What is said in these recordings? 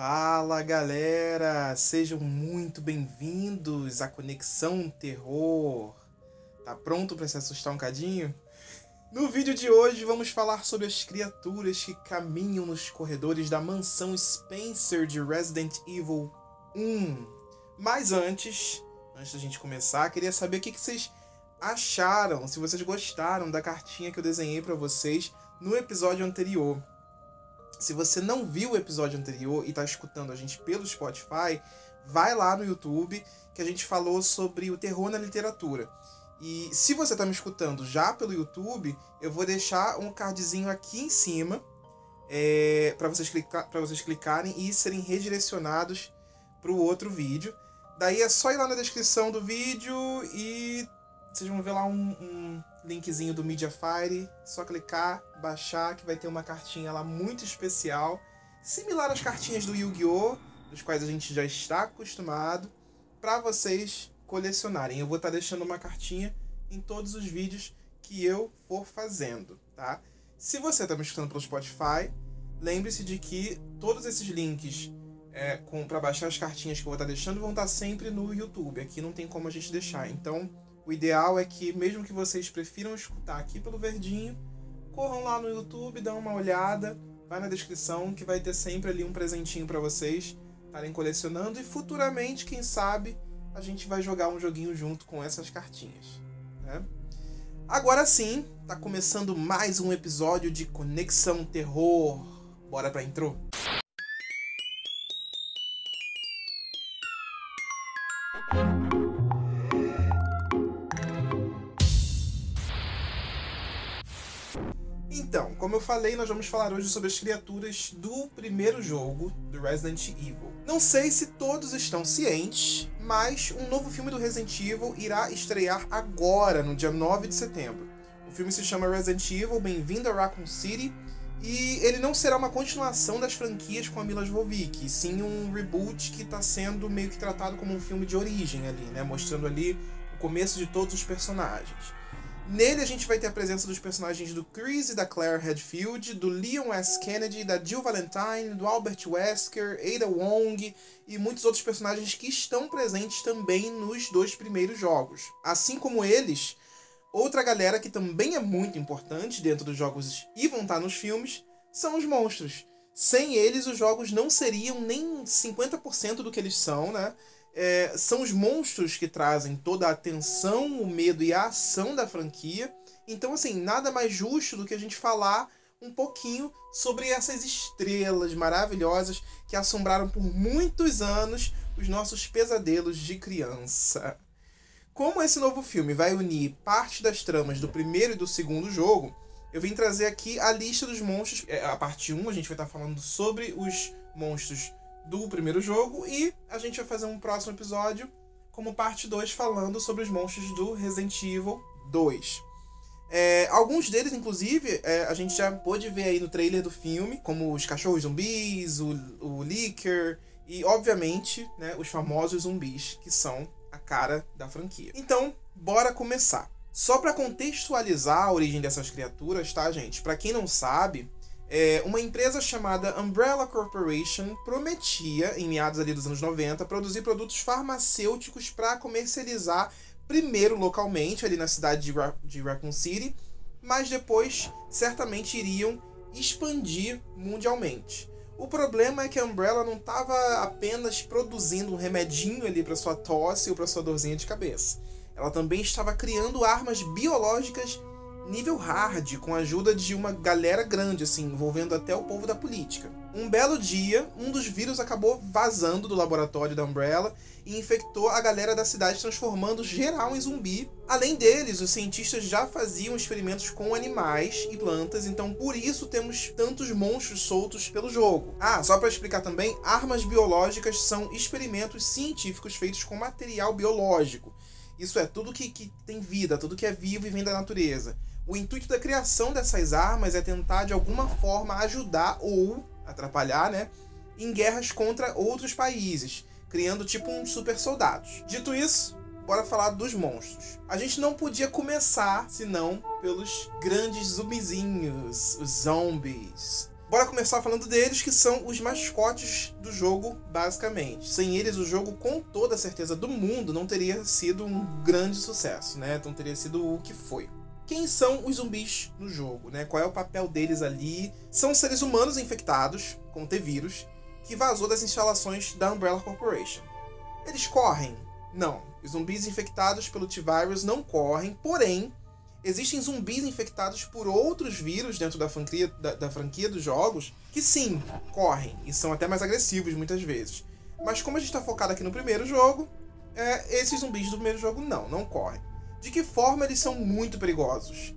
Fala galera, sejam muito bem-vindos à Conexão Terror. Tá pronto para se assustar um cadinho? No vídeo de hoje vamos falar sobre as criaturas que caminham nos corredores da mansão Spencer de Resident Evil 1. Mas antes, antes da gente começar, queria saber o que vocês acharam, se vocês gostaram da cartinha que eu desenhei para vocês no episódio anterior. Se você não viu o episódio anterior e está escutando a gente pelo Spotify, vai lá no YouTube que a gente falou sobre o terror na literatura. E se você está me escutando já pelo YouTube, eu vou deixar um cardzinho aqui em cima é, para vocês, clicar, vocês clicarem e serem redirecionados para o outro vídeo. Daí é só ir lá na descrição do vídeo e vocês vão ver lá um, um linkzinho do Mediafire, só clicar, baixar, que vai ter uma cartinha lá muito especial, similar às cartinhas do Yu-Gi-Oh!, dos quais a gente já está acostumado, para vocês colecionarem. Eu vou estar tá deixando uma cartinha em todos os vídeos que eu for fazendo, tá? Se você está me escutando pelo Spotify, lembre-se de que todos esses links é, para baixar as cartinhas que eu vou estar tá deixando vão estar tá sempre no YouTube. Aqui não tem como a gente deixar. Então, o ideal é que, mesmo que vocês prefiram escutar aqui pelo Verdinho, corram lá no YouTube, dão uma olhada, vai na descrição que vai ter sempre ali um presentinho para vocês estarem colecionando e futuramente, quem sabe, a gente vai jogar um joguinho junto com essas cartinhas. Né? Agora sim, tá começando mais um episódio de Conexão Terror. Bora pra intro? Então, como eu falei, nós vamos falar hoje sobre as criaturas do primeiro jogo do Resident Evil. Não sei se todos estão cientes, mas um novo filme do Resident Evil irá estrear agora, no dia 9 de setembro. O filme se chama Resident Evil Bem-vindo a Raccoon City e ele não será uma continuação das franquias com a Mila Jovovich, sim um reboot que está sendo meio que tratado como um filme de origem ali, né? Mostrando ali o começo de todos os personagens. Nele a gente vai ter a presença dos personagens do Chris e da Claire Redfield, do Leon S. Kennedy, da Jill Valentine, do Albert Wesker, Ada Wong e muitos outros personagens que estão presentes também nos dois primeiros jogos. Assim como eles, outra galera que também é muito importante dentro dos jogos e vão estar nos filmes são os monstros. Sem eles, os jogos não seriam nem 50% do que eles são, né? É, são os monstros que trazem toda a atenção, o medo e a ação da franquia. Então, assim, nada mais justo do que a gente falar um pouquinho sobre essas estrelas maravilhosas que assombraram por muitos anos os nossos pesadelos de criança. Como esse novo filme vai unir parte das tramas do primeiro e do segundo jogo, eu vim trazer aqui a lista dos monstros. É, a parte 1 a gente vai estar falando sobre os monstros do primeiro jogo e a gente vai fazer um próximo episódio como parte 2 falando sobre os monstros do Resident Evil 2. É, alguns deles, inclusive, é, a gente já pôde ver aí no trailer do filme, como os cachorros zumbis, o, o Licker e, obviamente, né, os famosos zumbis, que são a cara da franquia. Então, bora começar. Só para contextualizar a origem dessas criaturas, tá, gente? Para quem não sabe, é, uma empresa chamada Umbrella Corporation prometia, em meados ali dos anos 90, produzir produtos farmacêuticos para comercializar primeiro localmente ali na cidade de, Ra de Raccoon City, mas depois certamente iriam expandir mundialmente. O problema é que a Umbrella não estava apenas produzindo um remedinho ali para sua tosse ou para sua dorzinha de cabeça. Ela também estava criando armas biológicas nível hard, com a ajuda de uma galera grande, assim, envolvendo até o povo da política. Um belo dia, um dos vírus acabou vazando do laboratório da Umbrella e infectou a galera da cidade, transformando geral em zumbi. Além deles, os cientistas já faziam experimentos com animais e plantas, então por isso temos tantos monstros soltos pelo jogo. Ah, só para explicar também, armas biológicas são experimentos científicos feitos com material biológico. Isso é tudo que, que tem vida, tudo que é vivo e vem da natureza. O intuito da criação dessas armas é tentar de alguma forma ajudar ou atrapalhar, né, em guerras contra outros países, criando tipo uns super soldados. Dito isso, bora falar dos monstros. A gente não podia começar senão pelos grandes zumbizinhos, os zombies. Bora começar falando deles, que são os mascotes do jogo, basicamente. Sem eles, o jogo, com toda a certeza do mundo, não teria sido um grande sucesso, né? Não teria sido o que foi. Quem são os zumbis no jogo, né? Qual é o papel deles ali? São seres humanos infectados com T-vírus que vazou das instalações da Umbrella Corporation. Eles correm? Não. Os zumbis infectados pelo T-Virus não correm, porém, existem zumbis infectados por outros vírus dentro da franquia, da, da franquia dos jogos que sim, correm e são até mais agressivos muitas vezes. Mas como a gente está focado aqui no primeiro jogo, é, esses zumbis do primeiro jogo não, não correm. De que forma eles são muito perigosos?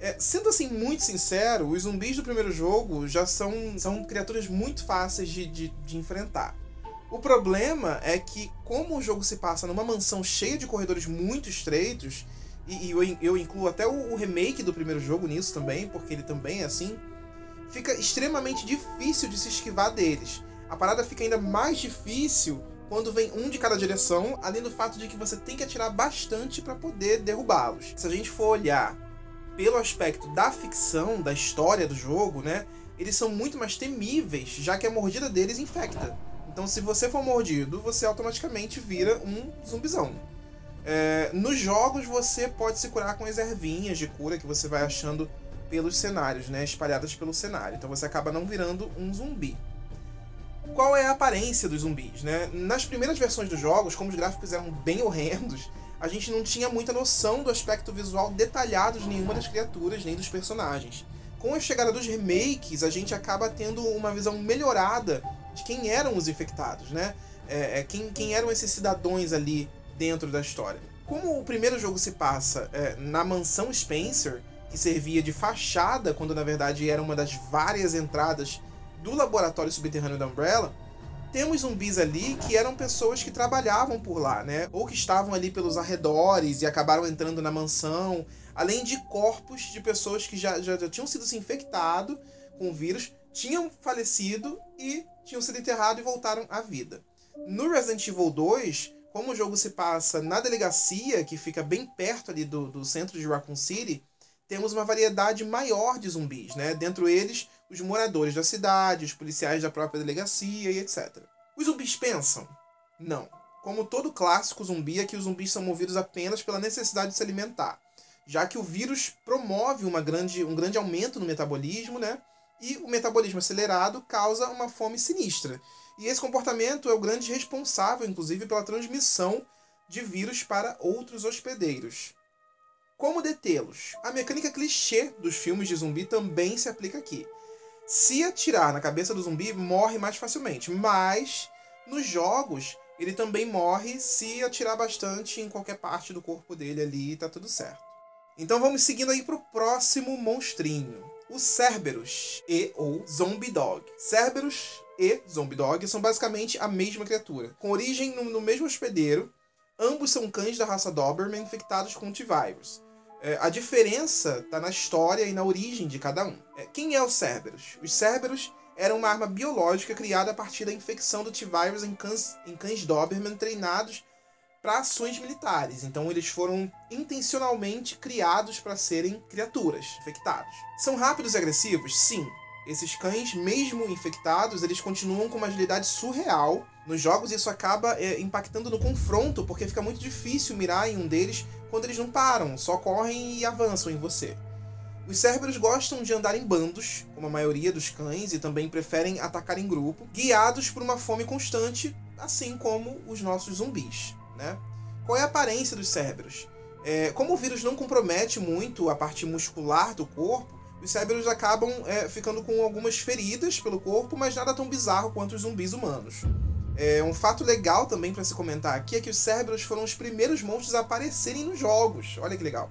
É, sendo assim muito sincero, os zumbis do primeiro jogo já são, são criaturas muito fáceis de, de, de enfrentar. O problema é que, como o jogo se passa numa mansão cheia de corredores muito estreitos, e, e eu, eu, incluo até o, o, remake do primeiro jogo nisso também, porque ele também é assim, fica extremamente difícil de se esquivar deles. A parada fica ainda mais difícil quando vem um de cada direção, além do fato de que você tem que atirar bastante para poder derrubá-los. Se a gente for olhar pelo aspecto da ficção, da história do jogo, né, eles são muito mais temíveis, já que a mordida deles infecta. Então, se você for mordido, você automaticamente vira um zumbizão. É, nos jogos você pode se curar com as ervinhas de cura que você vai achando pelos cenários, né? Espalhadas pelo cenário. Então você acaba não virando um zumbi. Qual é a aparência dos zumbis, né? Nas primeiras versões dos jogos, como os gráficos eram bem horrendos, a gente não tinha muita noção do aspecto visual detalhado de nenhuma das criaturas nem dos personagens. Com a chegada dos remakes, a gente acaba tendo uma visão melhorada de quem eram os infectados, né? É, é, quem, quem eram esses cidadãos ali dentro da história. Como o primeiro jogo se passa é, na mansão Spencer, que servia de fachada, quando na verdade era uma das várias entradas do laboratório subterrâneo da Umbrella, temos zumbis ali que eram pessoas que trabalhavam por lá, né? Ou que estavam ali pelos arredores e acabaram entrando na mansão, além de corpos de pessoas que já, já, já tinham sido se infectado com o vírus, tinham falecido e tinham sido enterrados e voltaram à vida. No Resident Evil 2, como o jogo se passa na delegacia, que fica bem perto ali do, do centro de Raccoon City, temos uma variedade maior de zumbis, né? Dentro eles, os moradores da cidade, os policiais da própria delegacia e etc. Os zumbis pensam? Não. Como todo clássico zumbi, aqui os zumbis são movidos apenas pela necessidade de se alimentar, já que o vírus promove uma grande, um grande aumento no metabolismo, né? E o metabolismo acelerado causa uma fome sinistra, e esse comportamento é o grande responsável, inclusive, pela transmissão de vírus para outros hospedeiros. Como detê-los? A mecânica clichê dos filmes de zumbi também se aplica aqui. Se atirar na cabeça do zumbi, morre mais facilmente, mas nos jogos ele também morre se atirar bastante em qualquer parte do corpo dele ali e tá tudo certo. Então vamos seguindo aí pro próximo monstrinho, o Cerberus e ou Zombie Dog. Cerberus e Zombie Dog são basicamente a mesma criatura, com origem no, mesmo hospedeiro. Ambos são cães da raça Doberman infectados com T-Virus. É, a diferença está na história e na origem de cada um. É, quem é o Cerberus? Os Cerberus eram uma arma biológica criada a partir da infecção do T-Virus em cães, em cães Doberman treinados para ações militares. Então eles foram intencionalmente criados para serem criaturas infectados. São rápidos e agressivos? Sim. Esses cães, mesmo infectados, eles continuam com uma agilidade surreal. Nos jogos isso acaba é, impactando no confronto, porque fica muito difícil mirar em um deles quando eles não param, só correm e avançam em você. Os cérebros gostam de andar em bandos, como a maioria dos cães, e também preferem atacar em grupo, guiados por uma fome constante, assim como os nossos zumbis. Né? Qual é a aparência dos cérebros? É, como o vírus não compromete muito a parte muscular do corpo, os Cerberus acabam é, ficando com algumas feridas pelo corpo, mas nada tão bizarro quanto os zumbis humanos. É, um fato legal também para se comentar aqui é que os Cerberus foram os primeiros monstros a aparecerem nos jogos. Olha que legal.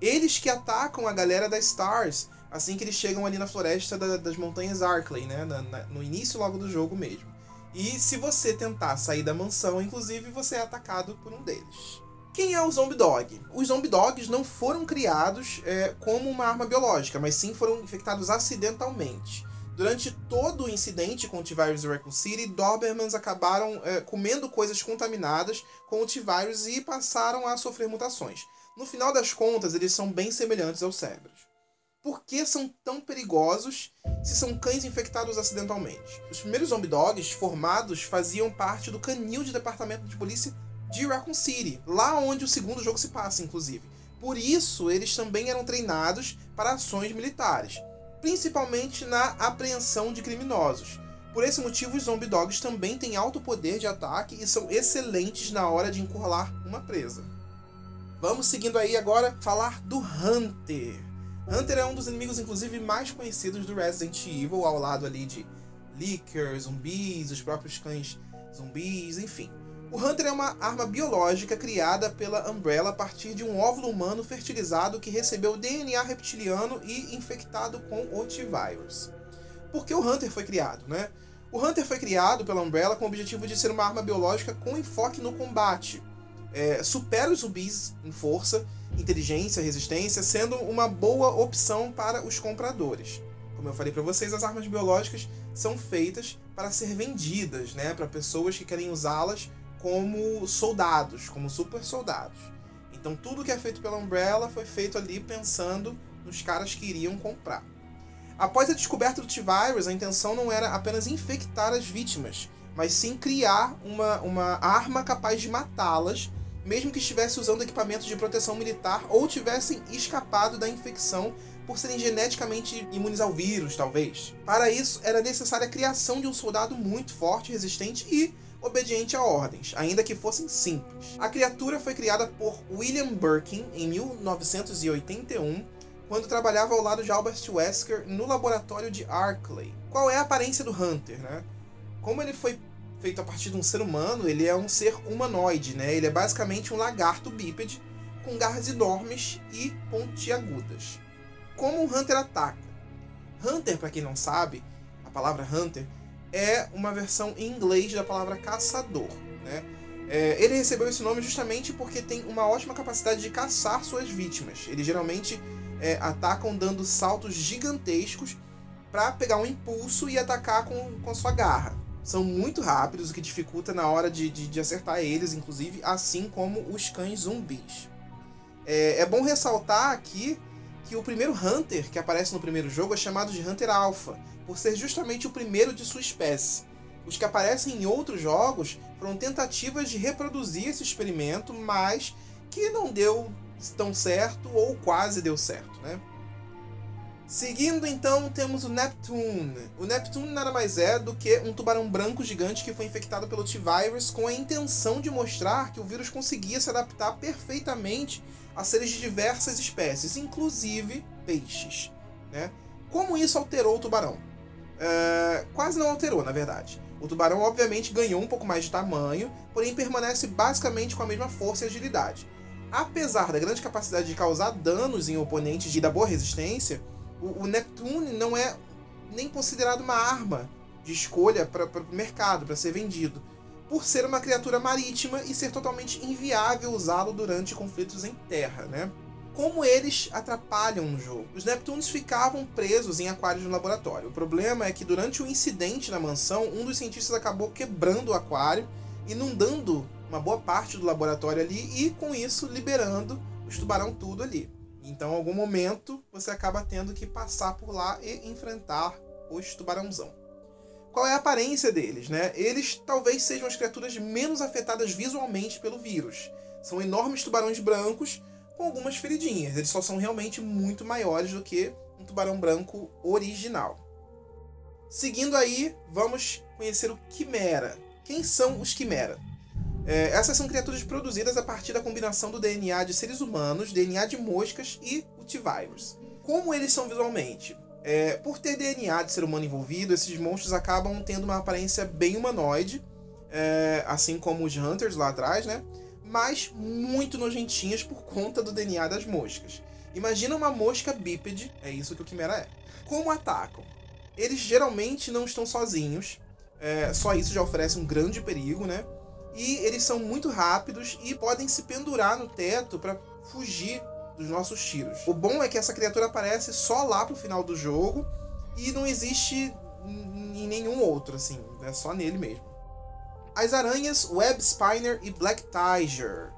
Eles que atacam a galera da Stars assim que eles chegam ali na floresta da, das montanhas Arklay, né? Na, na, no início logo do jogo mesmo. E se você tentar sair da mansão, inclusive, você é atacado por um deles. Quem é o Zombie Dog? Os Zombie Dogs não foram criados é, como uma arma biológica, mas sim foram infectados acidentalmente. Durante todo o incidente com o T-Virus e Raccoon City, Dobermans acabaram é, comendo coisas contaminadas com o T-Virus e passaram a sofrer mutações. No final das contas, eles são bem semelhantes aos cérebros. por que são tão perigosos se são cães infectados acidentalmente. Os primeiros zombie dogs formados faziam parte do canil de departamento de polícia de Raccoon City, lá onde o segundo jogo se passa, inclusive. Por isso, eles também eram treinados para ações militares, principalmente na apreensão de criminosos. Por esse motivo, os zombie dogs também têm alto poder de ataque e são excelentes na hora de encurralar uma presa. Vamos seguindo aí agora falar do Hunter. Hunter é um dos inimigos, inclusive, mais conhecidos do Resident Evil, ao lado ali de Licker, zumbis, os próprios cães zumbis, enfim. O Hunter é uma arma biológica criada pela Umbrella a partir de um óvulo humano fertilizado que recebeu DNA reptiliano e infectado com o T-Virus. Por que o Hunter foi criado, né? O Hunter foi criado pela Umbrella com o objetivo de ser uma arma biológica com enfoque no combate. É, supera os zumbis em força, inteligência, resistência, sendo uma boa opção para os compradores. Como eu falei para vocês, as armas biológicas são feitas para ser vendidas, né, para pessoas que querem usá-las como soldados, como super soldados. Então tudo que é feito pela Umbrella foi feito ali pensando nos caras que iriam comprar. Após a descoberta do T-Virus, a intenção não era apenas infectar as vítimas, mas sim criar uma, uma arma capaz de matá-las, mesmo que estivesse usando equipamentos de proteção militar ou tivessem escapado da infecção por serem geneticamente imunes ao vírus, talvez. Para isso, era necessária a criação de um soldado muito forte, resistente e obediente a ordens, ainda que fossem simples. A criatura foi criada por William Birkin em 1981, quando trabalhava ao lado de Albert Wesker no laboratório de Arkley. Qual é a aparência do Hunter, né? Como ele foi feito a partir de um ser humano, ele é um ser humanoide, né? Ele é basicamente um lagarto bípede com garras enormes e pontiagudas. Como o Hunter ataca? Hunter, para quem não sabe, a palavra Hunter é uma versão em inglês da palavra caçador. Né? É, ele recebeu esse nome justamente porque tem uma ótima capacidade de caçar suas vítimas. Eles geralmente é, atacam dando saltos gigantescos para pegar um impulso e atacar com, com sua garra. São muito rápidos, o que dificulta na hora de, de, de acertar eles, inclusive, assim como os cães zumbis. É, é bom ressaltar aqui que o primeiro Hunter que aparece no primeiro jogo é chamado de Hunter Alpha, por ser justamente o primeiro de sua espécie. Os que aparecem em outros jogos foram tentativas de reproduzir esse experimento, mas que não deu tão certo ou quase deu certo, né? Seguindo então, temos o Neptune. O Neptune nada mais é do que um tubarão branco gigante que foi infectado pelo T-Virus com a intenção de mostrar que o vírus conseguia se adaptar perfeitamente a seres de diversas espécies, inclusive peixes. Né? Como isso alterou o tubarão? Uh, quase não alterou, na verdade. O tubarão, obviamente, ganhou um pouco mais de tamanho, porém permanece basicamente com a mesma força e agilidade. Apesar da grande capacidade de causar danos em oponentes e da boa resistência, o, o Neptune não é nem considerado uma arma de escolha para o mercado, para ser vendido por ser uma criatura marítima e ser totalmente inviável usá-lo durante conflitos em terra, né? Como eles atrapalham no jogo? Os Neptunes ficavam presos em aquários no laboratório. O problema é que durante o incidente na mansão, um dos cientistas acabou quebrando o aquário, inundando uma boa parte do laboratório ali e com isso liberando os tubarão tudo ali. Então, em algum momento, você acaba tendo que passar por lá e enfrentar os tubarãozão qual é a aparência deles, né? Eles talvez sejam as criaturas menos afetadas visualmente pelo vírus. São enormes tubarões brancos com algumas feridinhas. Eles só são realmente muito maiores do que um tubarão branco original. Seguindo aí, vamos conhecer o Quimera. Quem são os Quimera? É, essas são criaturas produzidas a partir da combinação do DNA de seres humanos, DNA de moscas e o T-Virus. Como eles são visualmente? É, por ter DNA de ser humano envolvido, esses monstros acabam tendo uma aparência bem humanoide, é, assim como os Hunters lá atrás, né? Mas muito nojentinhas por conta do DNA das moscas. Imagina uma mosca bípede, é isso que o Quimera é. Como atacam? Eles geralmente não estão sozinhos, é, só isso já oferece um grande perigo, né? E eles são muito rápidos e podem se pendurar no teto para fugir dos nossos tiros. O bom é que essa criatura aparece só lá pro final do jogo e não existe em nenhum outro, assim, é só nele mesmo. As aranhas Web Spiner e Black Tiger.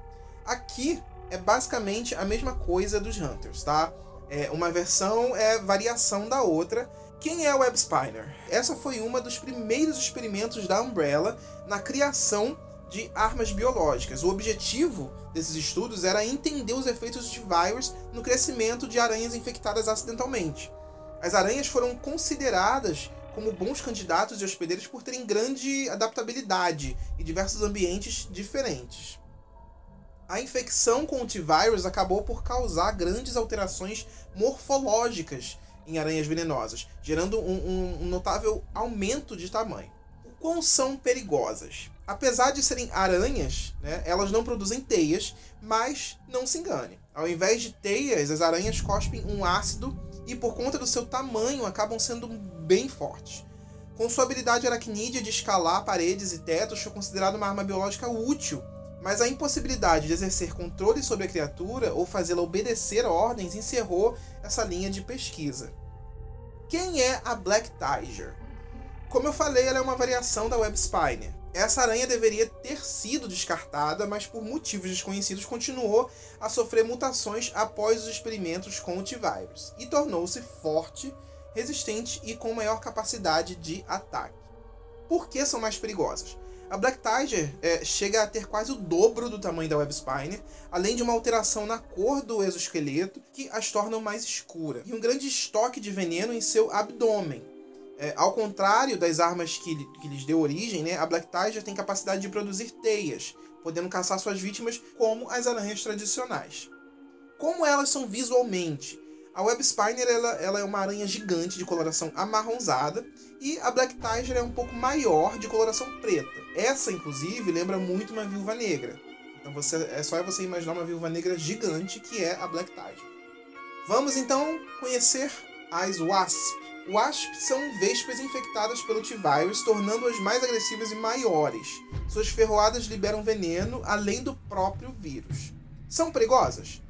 Aqui é basicamente a mesma coisa dos Hunters, tá? É, uma versão é variação da outra. Quem é o Web Spiner? Essa foi uma dos primeiros experimentos da Umbrella na criação de armas biológicas. O objetivo desses estudos era entender os efeitos de vírus no crescimento de aranhas infectadas acidentalmente. As aranhas foram consideradas como bons candidatos de hospedeiros por terem grande adaptabilidade em diversos ambientes diferentes. A infecção com o T-Virus acabou por causar grandes alterações morfológicas em aranhas venenosas, gerando um, um, um notável aumento de tamanho. O quão são perigosas? Apesar de serem aranhas, né, elas não produzem teias, mas não se engane. Ao invés de teias, as aranhas cospem um ácido e, por conta do seu tamanho, acabam sendo bem fortes. Com sua habilidade aracnídea de escalar paredes e tetos, foi considerada uma arma biológica útil, mas a impossibilidade de exercer controle sobre a criatura ou fazê-la obedecer ordens encerrou essa linha de pesquisa. Quem é a Black Tiger? Como eu falei, ela é uma variação da Web Spiner. Essa aranha deveria ter sido descartada, mas por motivos desconhecidos continuou a sofrer mutações após os experimentos com o T-Virus e tornou-se forte, resistente e com maior capacidade de ataque. Por que são mais perigosas? A Black Tiger é, chega a ter quase o dobro do tamanho da Web Spiner, além de uma alteração na cor do exoesqueleto que as tornam mais escura, e um grande estoque de veneno em seu abdômen, é, ao contrário das armas que, que lhes deu origem, né, a Black Tiger tem capacidade de produzir teias, podendo caçar suas vítimas como as aranhas tradicionais. Como elas são visualmente? A Web Spiner ela, ela é uma aranha gigante de coloração amarronzada e a Black Tiger é um pouco maior de coloração preta. Essa, inclusive, lembra muito uma viúva negra. Então você, é só você imaginar uma viúva negra gigante que é a Black Tiger. Vamos então conhecer as Wasp. Wasp são vespas infectadas pelo T-Virus, tornando-as mais agressivas e maiores. Suas ferroadas liberam veneno, além do próprio vírus. São perigosas?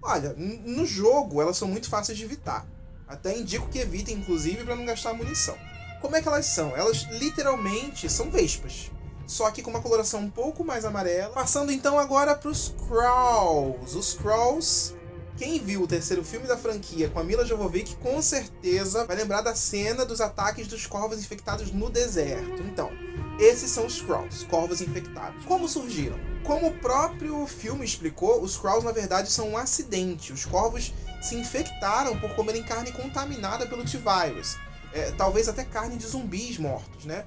Olha, no jogo elas são muito fáceis de evitar. Até indico que evitem, inclusive, para não gastar munição. Como é que elas são? Elas literalmente são vespas. Só que com uma coloração um pouco mais amarela. Passando então agora para os Crawls. Os Crawls quem viu o terceiro filme da franquia com a Mila Jovovich com certeza vai lembrar da cena dos ataques dos corvos infectados no deserto. Então, esses são os Skrulls, corvos infectados. Como surgiram? Como o próprio filme explicou, os Skrulls na verdade são um acidente. Os corvos se infectaram por comerem carne contaminada pelo T-Virus. É, talvez até carne de zumbis mortos, né?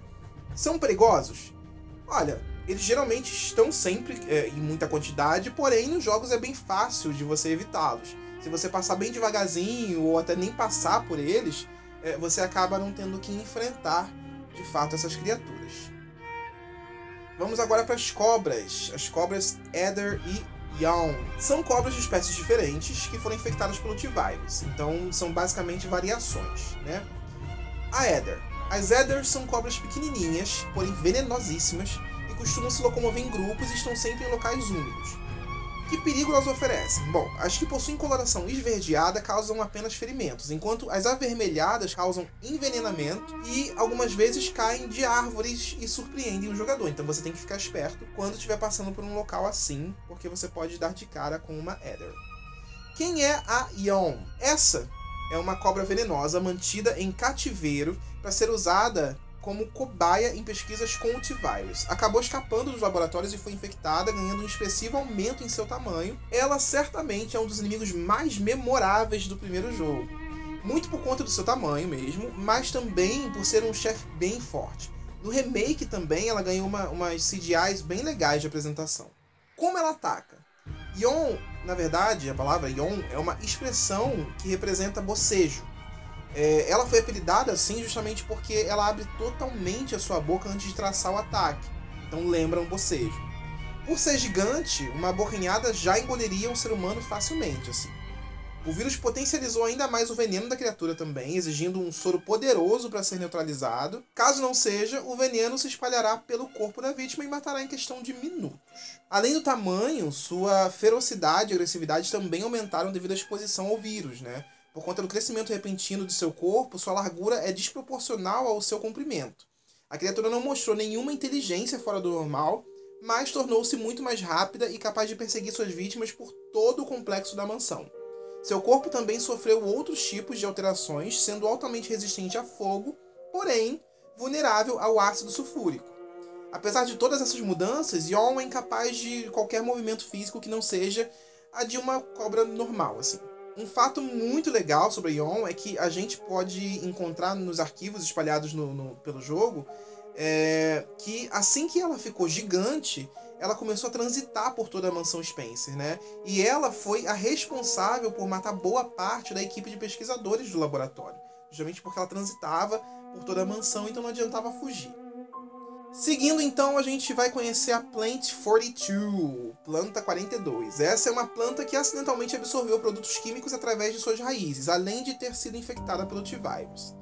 São perigosos? Olha, eles geralmente estão sempre é, em muita quantidade, porém nos jogos é bem fácil de você evitá-los. Se você passar bem devagarzinho ou até nem passar por eles, é, você acaba não tendo que enfrentar de fato essas criaturas. Vamos agora para as cobras. As cobras Ether e Yawn. São cobras de espécies diferentes que foram infectadas pelo T-Virus, então são basicamente variações, né? A Ether. As Ethers são cobras pequenininhas, porém venenosíssimas, costumam se locomover em grupos e estão sempre em locais úmidos. Que perigo elas oferecem? Bom, as que possuem coloração esverdeada causam apenas ferimentos, enquanto as avermelhadas causam envenenamento e algumas vezes caem de árvores e surpreendem o jogador. Então você tem que ficar esperto quando estiver passando por um local assim, porque você pode dar de cara com uma Ether. Quem é a Yon? Essa é uma cobra venenosa mantida em cativeiro para ser usada como cobaia em pesquisas com o T-Virus. Acabou escapando dos laboratórios e foi infectada, ganhando um expressivo aumento em seu tamanho. Ela certamente é um dos inimigos mais memoráveis do primeiro jogo. Muito por conta do seu tamanho mesmo, mas também por ser um chefe bem forte. No remake também ela ganhou uma, umas CGIs bem legais de apresentação. Como ela ataca? Yon, na verdade, a palavra Yon é uma expressão que representa bocejo é, ela foi apelidada assim justamente porque ela abre totalmente a sua boca antes de traçar o ataque. Então lembra um bocejo. Por ser gigante, uma bocanhada já engoliria um ser humano facilmente, assim. O vírus potencializou ainda mais o veneno da criatura também, exigindo um soro poderoso para ser neutralizado. Caso não seja, o veneno se espalhará pelo corpo da vítima e matará em questão de minutos. Além do tamanho, sua ferocidade e agressividade também aumentaram devido à exposição ao vírus, né? Por conta do crescimento repentino de seu corpo, sua largura é desproporcional ao seu comprimento. A criatura não mostrou nenhuma inteligência fora do normal, mas tornou-se muito mais rápida e capaz de perseguir suas vítimas por todo o complexo da mansão. Seu corpo também sofreu outros tipos de alterações, sendo altamente resistente a fogo, porém vulnerável ao ácido sulfúrico. Apesar de todas essas mudanças, Yon é incapaz de qualquer movimento físico que não seja a de uma cobra normal, assim. Um fato muito legal sobre Yon é que a gente pode encontrar nos arquivos espalhados no, no, pelo jogo é, que assim que ela ficou gigante, ela começou a transitar por toda a mansão Spencer, né? E ela foi a responsável por matar boa parte da equipe de pesquisadores do laboratório, justamente porque ela transitava por toda a mansão, então não adiantava fugir. Seguindo então, a gente vai conhecer a Plant 42, planta 42. Essa é uma planta que acidentalmente absorveu produtos químicos através de suas raízes, além de ter sido infectada pelo T-Virus.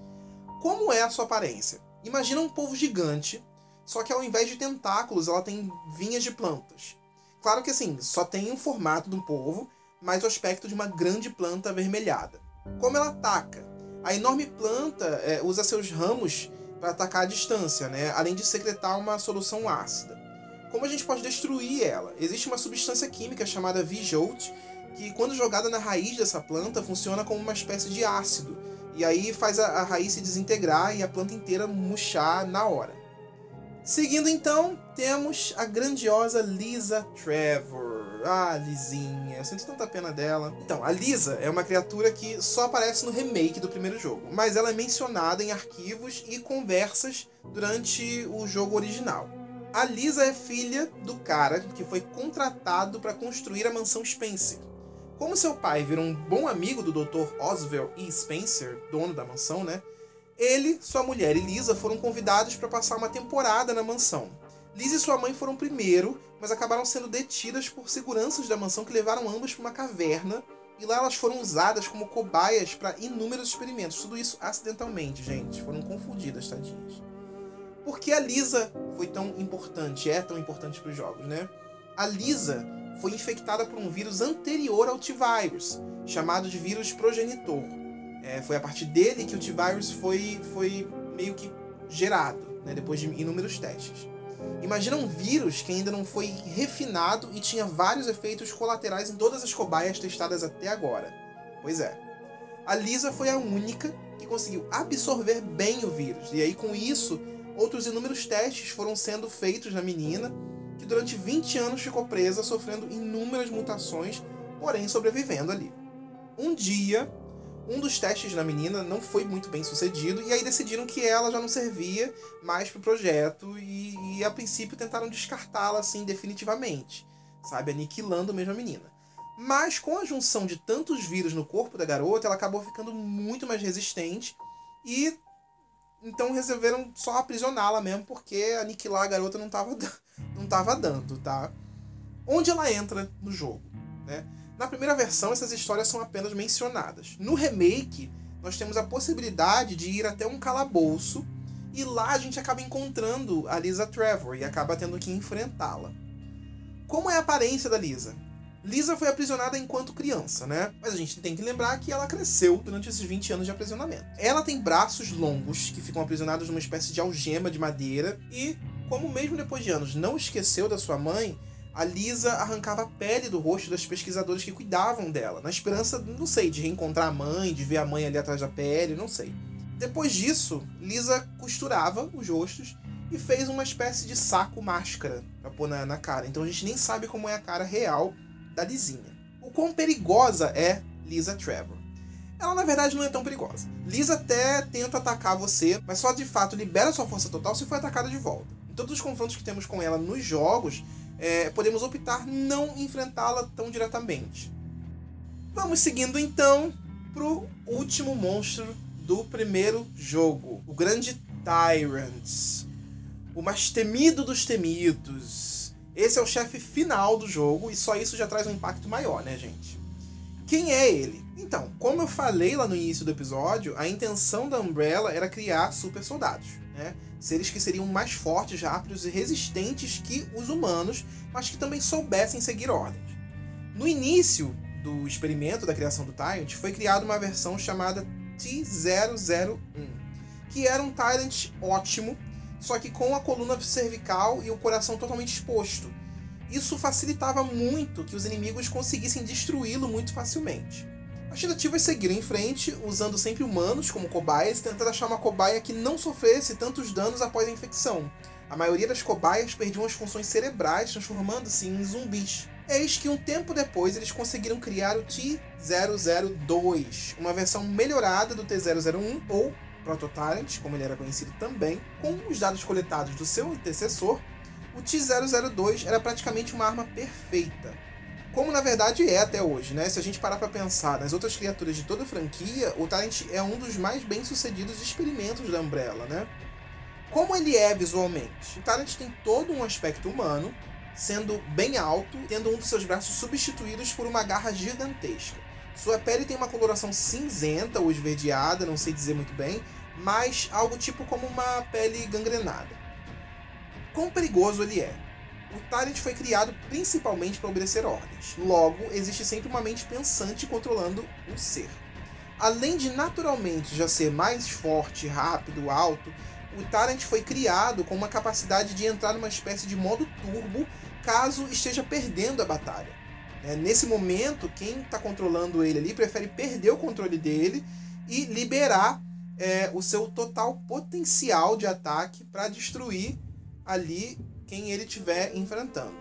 Como é a sua aparência? Imagina um polvo gigante, só que ao invés de tentáculos, ela tem vinhas de plantas. Claro que assim, só tem o formato de um polvo, mas o aspecto de uma grande planta avermelhada. Como ela ataca? A enorme planta é, usa seus ramos para atacar à distância, né? além de secretar uma solução ácida. Como a gente pode destruir ela? Existe uma substância química chamada V-Jolt, que quando jogada na raiz dessa planta funciona como uma espécie de ácido, e aí faz a, a raiz se desintegrar e a planta inteira murchar na hora. Seguindo então, temos a grandiosa Lisa Trevor. Ah, Lizinha, eu sinto tanta pena dela. Então, a Lisa é uma criatura que só aparece no remake do primeiro jogo, mas ela é mencionada em arquivos e conversas durante o jogo original. A Lisa é filha do cara que foi contratado para construir a mansão Spencer. Como seu pai virou um bom amigo do Dr. Oswell E. Spencer, dono da mansão, né? Ele, sua mulher e Lisa foram convidados para passar uma temporada na mansão. Liz e sua mãe foram primeiro, mas acabaram sendo detidas por seguranças da mansão que levaram ambas para uma caverna e lá elas foram usadas como cobaias para inúmeros experimentos. Tudo isso acidentalmente, gente. Foram confundidas, tadinhas. Por que a Lisa foi tão importante, é tão importante para os jogos, né? A Lisa foi infectada por um vírus anterior ao T-Virus, chamado de vírus progenitor. É, foi a partir dele que o T-Virus foi, foi meio que gerado, né, depois de inúmeros testes. Imagina um vírus que ainda não foi refinado e tinha vários efeitos colaterais em todas as cobaias testadas até agora. Pois é. A Lisa foi a única que conseguiu absorver bem o vírus, e aí com isso, outros inúmeros testes foram sendo feitos na menina, que durante 20 anos ficou presa, sofrendo inúmeras mutações, porém sobrevivendo ali. Um dia, um dos testes na menina não foi muito bem sucedido e aí decidiram que ela já não servia mais para o projeto e, e, a princípio tentaram descartá-la assim definitivamente, sabe, aniquilando mesmo a menina. Mas com a junção de tantos vírus no corpo da garota, ela acabou ficando muito mais resistente e então resolveram só aprisioná-la mesmo porque aniquilar a garota não estava não tava dando, tá? Onde ela entra no jogo, né? Na primeira versão, essas histórias são apenas mencionadas. No remake, nós temos a possibilidade de ir até um calabouço e lá a gente acaba encontrando a Lisa Trevor e acaba tendo que enfrentá-la. Como é a aparência da Lisa? Lisa foi aprisionada enquanto criança, né? Mas a gente tem que lembrar que ela cresceu durante esses 20 anos de aprisionamento. Ela tem braços longos que ficam aprisionados numa espécie de algema de madeira e, como mesmo depois de anos não esqueceu da sua mãe, a Lisa arrancava a pele do rosto das pesquisadoras que cuidavam dela, na esperança, não sei, de reencontrar a mãe, de ver a mãe ali atrás da pele, não sei. Depois disso, Lisa costurava os rostos e fez uma espécie de saco máscara pra pôr na, na cara. Então a gente nem sabe como é a cara real da Lizinha. O quão perigosa é Lisa Trevor? Ela na verdade não é tão perigosa. Lisa até tenta atacar você, mas só de fato libera sua força total se for atacada de volta. Em todos os confrontos que temos com ela nos jogos, é, podemos optar não enfrentá-la tão diretamente. Vamos seguindo então pro último monstro do primeiro jogo, o grande Tyrant, o mais temido dos temidos. Esse é o chefe final do jogo e só isso já traz um impacto maior, né, gente? Quem é ele? Então, como eu falei lá no início do episódio, a intenção da Umbrella era criar super soldados, né? Seres que seriam mais fortes, rápidos e resistentes que os humanos, mas que também soubessem seguir ordens. No início do experimento da criação do Tyrant, foi criada uma versão chamada T001, que era um Tyrant ótimo, só que com a coluna cervical e o coração totalmente exposto. Isso facilitava muito que os inimigos conseguissem destruí-lo muito facilmente. As tentativas seguiram em frente, usando sempre humanos como cobaias, tentando achar uma cobaia que não sofresse tantos danos após a infecção. A maioria das cobaias perdiam as funções cerebrais, transformando-se em zumbis. Eis que um tempo depois eles conseguiram criar o T-002, uma versão melhorada do T-001, ou Proto-Tyrant, como ele era conhecido também, com os dados coletados do seu antecessor, o T-002 era praticamente uma arma perfeita como na verdade é até hoje, né? Se a gente parar para pensar nas outras criaturas de toda a franquia, o Tyrant é um dos mais bem-sucedidos experimentos da Umbrella, né? Como ele é visualmente? O Tyrant tem todo um aspecto humano, sendo bem alto, tendo um dos seus braços substituídos por uma garra gigantesca. Sua pele tem uma coloração cinzenta ou esverdeada, não sei dizer muito bem, mas algo tipo como uma pele gangrenada. Quão perigoso ele é? O Tyrant foi criado principalmente para obedecer ordens. Logo, existe sempre uma mente pensante controlando o ser. Além de naturalmente já ser mais forte, rápido, alto, o Tyrant foi criado com uma capacidade de entrar numa espécie de modo turbo caso esteja perdendo a batalha. É, nesse momento, quem está controlando ele ali prefere perder o controle dele e liberar é, o seu total potencial de ataque para destruir ali quem ele estiver enfrentando.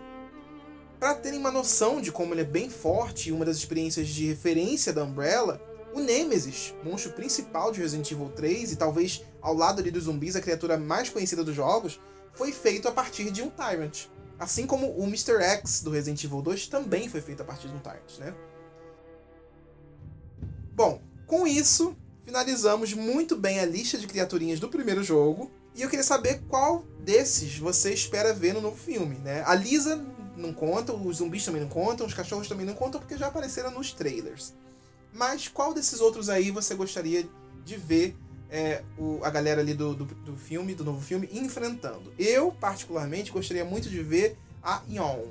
Para terem uma noção de como ele é bem forte e uma das experiências de referência da Umbrella, o Nemesis, monstro principal de Resident Evil 3 e talvez ao lado ali dos zumbis a criatura mais conhecida dos jogos, foi feito a partir de um Tyrant. Assim como o Mr. X do Resident Evil 2 também foi feito a partir de um Tyrant, né? Bom, com isso, finalizamos muito bem a lista de criaturinhas do primeiro jogo. E eu queria saber qual desses você espera ver no novo filme, né? A Lisa não conta, os zumbis também não contam, os cachorros também não contam porque já apareceram nos trailers. Mas qual desses outros aí você gostaria de ver é, o, a galera ali do, do, do, filme, do novo filme, enfrentando? Eu, particularmente, gostaria muito de ver a Yon.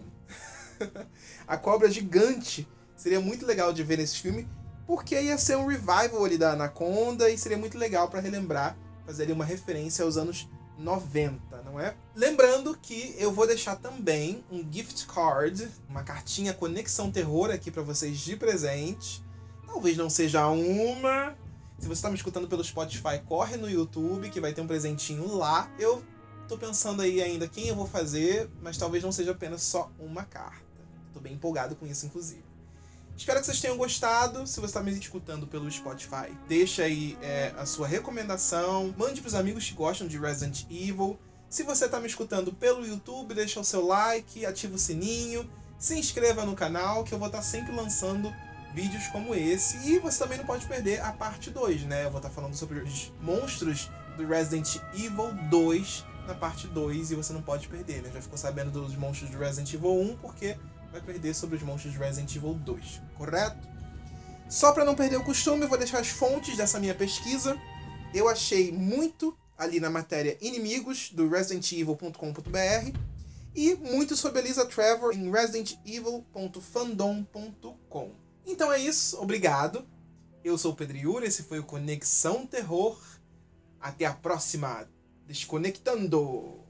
a cobra gigante. Seria muito legal de ver nesse filme, porque ia ser um revival ali da Anaconda e seria muito legal para relembrar fazer ali uma referência aos anos 90, não é? Lembrando que eu vou deixar também um gift card, uma cartinha Conexão Terror aqui para vocês de presente. Talvez não seja uma. Se você está me escutando pelo Spotify, corre no YouTube que vai ter um presentinho lá. Eu tô pensando aí ainda quem eu vou fazer, mas talvez não seja apenas só uma carta. Tô bem empolgado com isso, inclusive. Espero que vocês tenham gostado. Se você está me escutando pelo Spotify, deixa aí é, a sua recomendação. Mande para os amigos que gostam de Resident Evil. Se você está me escutando pelo YouTube, deixa o seu like, ativa o sininho, se inscreva no canal que eu vou estar tá sempre lançando vídeos como esse. E você também não pode perder a parte 2, né? Eu vou estar tá falando sobre os monstros do Resident Evil 2 na parte 2 e você não pode perder, né? Já ficou sabendo dos monstros do Resident Evil 1 porque vai perder sobre os monstros de Resident Evil 2, correto? Só para não perder o costume, eu vou deixar as fontes dessa minha pesquisa. Eu achei muito ali na matéria Inimigos do residentevil.com.br e muito sobre a Lisa Trevor em residentevil.fandom.com. Então é isso, obrigado. Eu sou o Pedro Yuri, esse foi o Conexão Terror. Até a próxima. Desconectando!